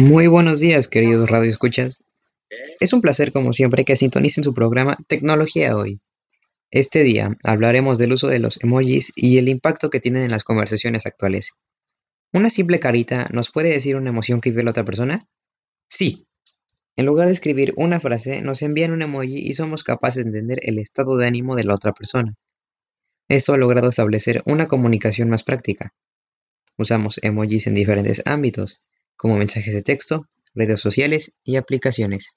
Muy buenos días, queridos radioescuchas. Es un placer, como siempre, que sintonicen su programa Tecnología Hoy. Este día hablaremos del uso de los emojis y el impacto que tienen en las conversaciones actuales. ¿Una simple carita nos puede decir una emoción que vive la otra persona? Sí. En lugar de escribir una frase, nos envían un emoji y somos capaces de entender el estado de ánimo de la otra persona. Esto ha logrado establecer una comunicación más práctica. Usamos emojis en diferentes ámbitos, como mensajes de texto, redes sociales y aplicaciones.